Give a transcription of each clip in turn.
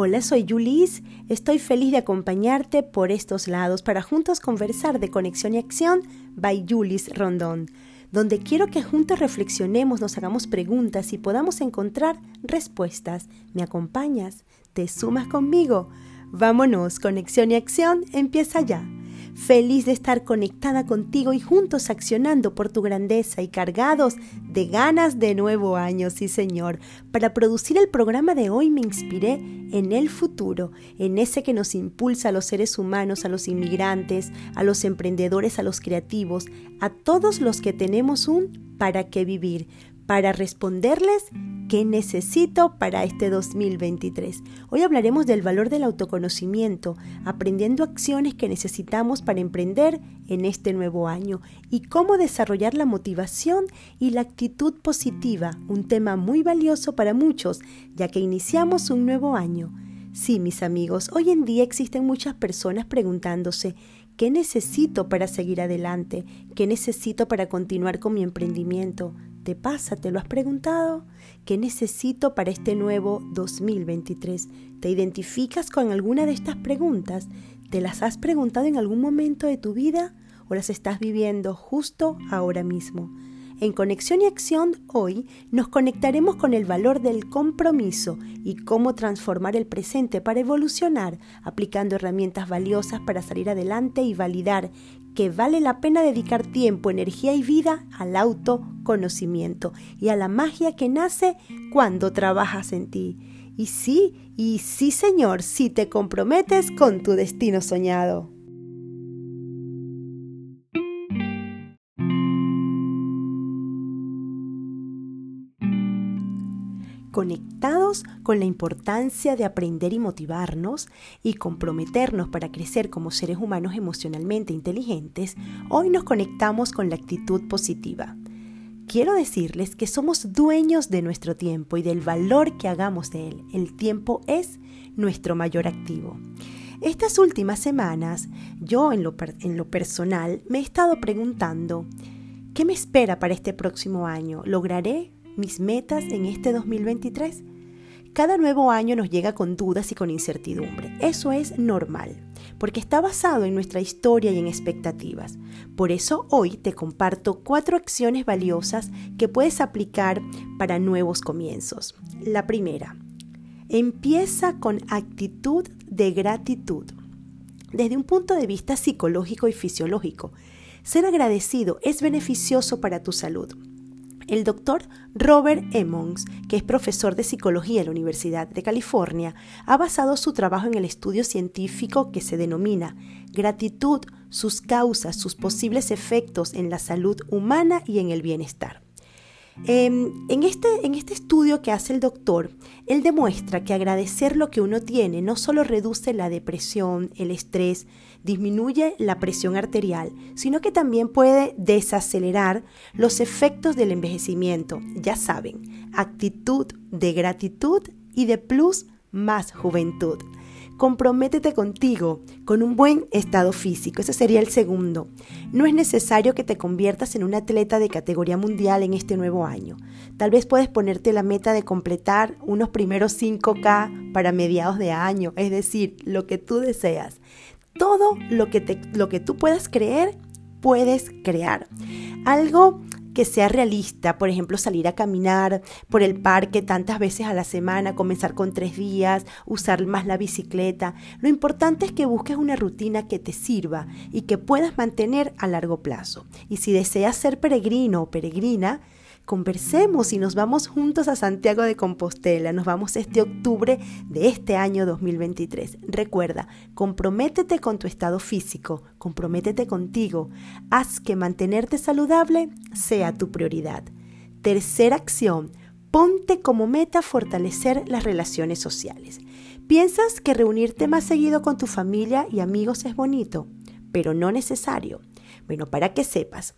Hola, soy Julis. Estoy feliz de acompañarte por estos lados para juntos conversar de Conexión y Acción by Julis Rondón, donde quiero que juntos reflexionemos, nos hagamos preguntas y podamos encontrar respuestas. ¿Me acompañas? ¿Te sumas conmigo? Vámonos, Conexión y Acción empieza ya feliz de estar conectada contigo y juntos accionando por tu grandeza y cargados de ganas de nuevo año, sí Señor. Para producir el programa de hoy me inspiré en el futuro, en ese que nos impulsa a los seres humanos, a los inmigrantes, a los emprendedores, a los creativos, a todos los que tenemos un para qué vivir, para responderles qué necesito para este 2023. Hoy hablaremos del valor del autoconocimiento, aprendiendo acciones que necesitamos para emprender en este nuevo año y cómo desarrollar la motivación y la actitud positiva, un tema muy valioso para muchos, ya que iniciamos un nuevo año. Sí, mis amigos, hoy en día existen muchas personas preguntándose, ¿qué necesito para seguir adelante? ¿Qué necesito para continuar con mi emprendimiento? Te pasa? ¿Te lo has preguntado? ¿Qué necesito para este nuevo 2023? ¿Te identificas con alguna de estas preguntas? ¿Te las has preguntado en algún momento de tu vida o las estás viviendo justo ahora mismo? En Conexión y Acción hoy nos conectaremos con el valor del compromiso y cómo transformar el presente para evolucionar, aplicando herramientas valiosas para salir adelante y validar que vale la pena dedicar tiempo, energía y vida al autoconocimiento y a la magia que nace cuando trabajas en ti. Y sí, y sí Señor, si te comprometes con tu destino soñado. Conectados con la importancia de aprender y motivarnos y comprometernos para crecer como seres humanos emocionalmente inteligentes, hoy nos conectamos con la actitud positiva. Quiero decirles que somos dueños de nuestro tiempo y del valor que hagamos de él. El tiempo es nuestro mayor activo. Estas últimas semanas, yo en lo, en lo personal me he estado preguntando, ¿qué me espera para este próximo año? ¿Lograré mis metas en este 2023? Cada nuevo año nos llega con dudas y con incertidumbre. Eso es normal, porque está basado en nuestra historia y en expectativas. Por eso hoy te comparto cuatro acciones valiosas que puedes aplicar para nuevos comienzos. La primera, empieza con actitud de gratitud. Desde un punto de vista psicológico y fisiológico, ser agradecido es beneficioso para tu salud el doctor Robert Emmons, que es profesor de psicología en la Universidad de California, ha basado su trabajo en el estudio científico que se denomina Gratitud, sus causas, sus posibles efectos en la salud humana y en el bienestar. Em, en, este, en este estudio que hace el doctor, él demuestra que agradecer lo que uno tiene no solo reduce la depresión, el estrés, disminuye la presión arterial, sino que también puede desacelerar los efectos del envejecimiento. Ya saben, actitud de gratitud y de plus más juventud. Comprométete contigo, con un buen estado físico. Ese sería el segundo. No es necesario que te conviertas en un atleta de categoría mundial en este nuevo año. Tal vez puedes ponerte la meta de completar unos primeros 5K para mediados de año, es decir, lo que tú deseas. Todo lo que, te, lo que tú puedas creer, puedes crear. Algo que sea realista, por ejemplo, salir a caminar por el parque tantas veces a la semana, comenzar con tres días, usar más la bicicleta. Lo importante es que busques una rutina que te sirva y que puedas mantener a largo plazo. Y si deseas ser peregrino o peregrina, conversemos y nos vamos juntos a Santiago de Compostela. Nos vamos este octubre de este año 2023. Recuerda, comprométete con tu estado físico, comprométete contigo. Haz que mantenerte saludable sea tu prioridad. Tercera acción, ponte como meta fortalecer las relaciones sociales. ¿Piensas que reunirte más seguido con tu familia y amigos es bonito? Pero no necesario. Bueno, para que sepas.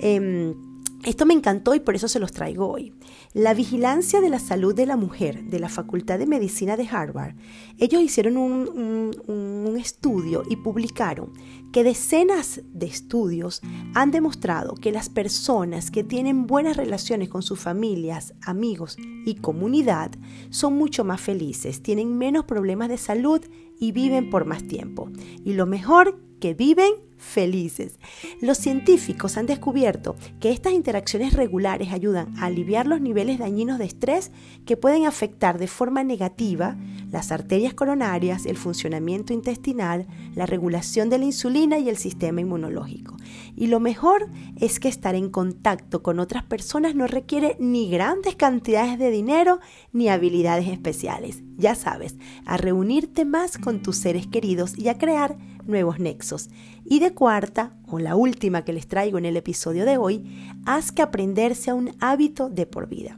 Em, Esto me encantó y por eso se los traigo hoy. La vigilancia de la salud de la mujer de la Facultad de Medicina de Harvard, ellos hicieron un, estudio y publicaron que decenas de estudios han demostrado que las personas que tienen buenas relaciones con sus familias, amigos y comunidad son mucho más felices, tienen menos problemas de salud y viven por más tiempo. Y lo mejor, que viven felices. Los científicos han descubierto que estas interacciones regulares ayudan a aliviar los niveles dañinos de estrés que pueden afectar de forma negativa las arterias coronarias, el funcionamiento intestinal, la regulación de la insulina y el sistema inmunológico. Y lo mejor es que estar en contacto con otras personas no requiere ni grandes cantidades de dinero ni habilidades especiales. Ya sabes, a reunirte más con tus seres queridos y a crear nuevos nexos. Y de cuarta, o la última que les traigo en el episodio de hoy, haz que aprenderse a un hábito de por vida.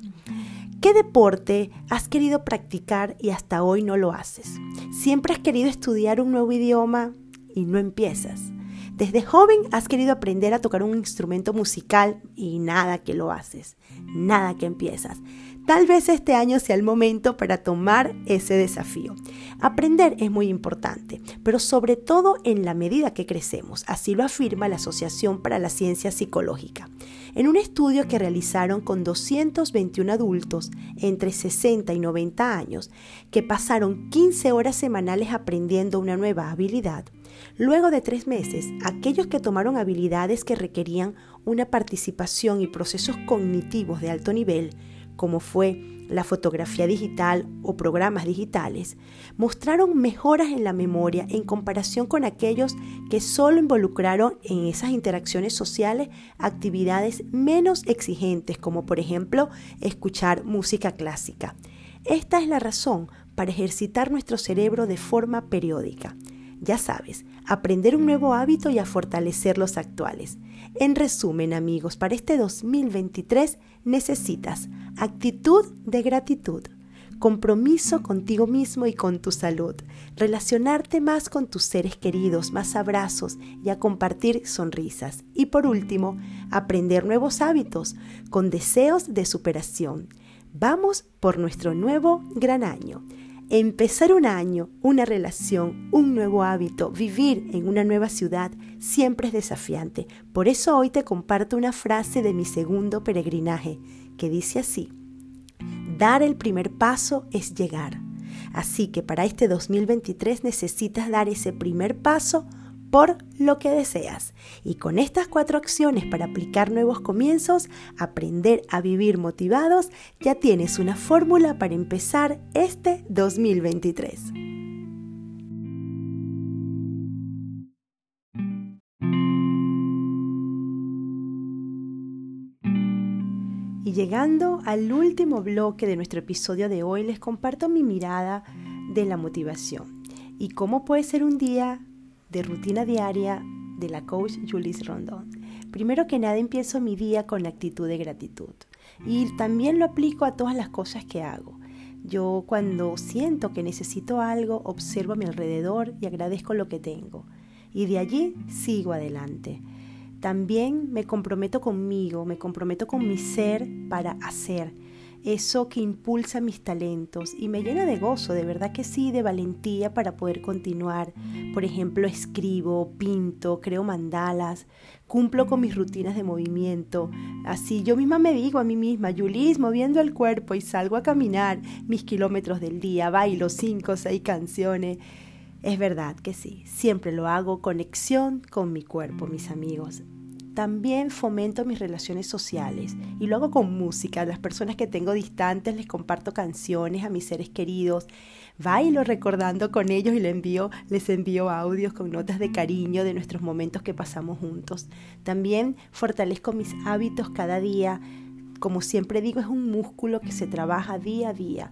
¿Qué deporte has querido practicar y hasta hoy no lo haces? ¿Siempre has querido estudiar un nuevo idioma y no empiezas? Desde joven has querido aprender a tocar un instrumento musical y nada que lo haces, nada que empiezas. Tal vez este año sea el momento para tomar ese desafío. Aprender es muy importante, pero sobre todo en la medida que crecemos, así lo afirma la Asociación para la Ciencia Psicológica. En un estudio que realizaron con 221 adultos entre 60 y 90 años, que pasaron 15 horas semanales aprendiendo una nueva habilidad, Luego de tres meses, aquellos que tomaron habilidades que requerían una participación y procesos cognitivos de alto nivel como fue la fotografía digital o programas digitales, mostraron mejoras en la memoria en comparación con aquellos que solo involucraron en esas interacciones sociales actividades menos exigentes, como por ejemplo escuchar música clásica. Esta es la razón para ejercitar nuestro cerebro de forma periódica. Ya sabes, aprender un nuevo hábito y a fortalecer los actuales. En resumen, amigos, para este 2023 necesitas actitud de gratitud, compromiso contigo mismo y con tu salud, relacionarte más con tus seres queridos, más abrazos y a compartir sonrisas. Y por último, aprender nuevos hábitos con deseos de superación. Vamos por nuestro nuevo gran año. Empezar un año, una relación, un nuevo hábito, vivir en una nueva ciudad, siempre es desafiante. Por eso hoy te comparto una frase de mi segundo peregrinaje, que dice así, dar el primer paso es llegar. Así que para este 2023 necesitas dar ese primer paso por lo que deseas. Y con estas cuatro acciones para aplicar nuevos comienzos, aprender a vivir motivados, ya tienes una fórmula para empezar este 2023. Y llegando al último bloque de nuestro episodio de hoy, les comparto mi mirada de la motivación y cómo puede ser un día de rutina diaria de la coach Julis Rondón. Primero que nada empiezo mi día con actitud de gratitud y también lo aplico a todas las cosas que hago. Yo cuando siento que necesito algo, observo a mi alrededor y agradezco lo que tengo. Y de allí sigo adelante. También me comprometo conmigo, me comprometo con mi ser para hacer eso que impulsa mis talentos y me llena de gozo, de verdad que sí, de valentía para poder continuar. Por ejemplo, escribo, pinto, creo mandalas, cumplo con mis rutinas de movimiento. Así yo misma me digo a mí misma, Yulis, moviendo el cuerpo y salgo a caminar mis kilómetros del día, bailo cinco o seis canciones. Es verdad que sí, siempre lo hago conexión con mi cuerpo, mis amigos. También fomento mis relaciones sociales y lo hago con música. A las personas que tengo distantes les comparto canciones a mis seres queridos. Bailo recordando con ellos y les envío, les envío audios con notas de cariño de nuestros momentos que pasamos juntos. También fortalezco mis hábitos cada día. Como siempre digo, es un músculo que se trabaja día a día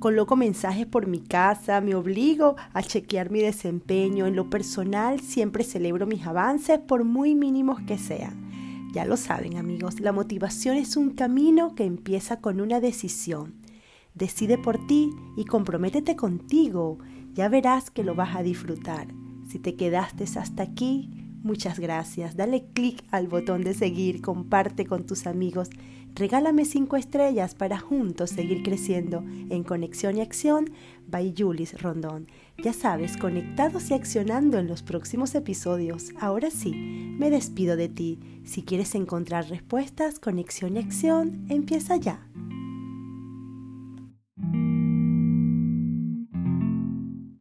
coloco mensajes por mi casa, me obligo a chequear mi desempeño. En lo personal siempre celebro mis avances por muy mínimos que sean. Ya lo saben amigos, la motivación es un camino que empieza con una decisión. Decide por ti y comprométete contigo. Ya verás que lo vas a disfrutar. Si te quedaste hasta aquí, Muchas gracias. Dale click al botón de seguir, comparte con tus amigos. Regálame 5 estrellas para juntos seguir creciendo en Conexión y Acción by Julis Rondón. Ya sabes, conectados y accionando en los próximos episodios. Ahora sí, me despido de ti. Si quieres encontrar respuestas, conexión y acción, empieza ya.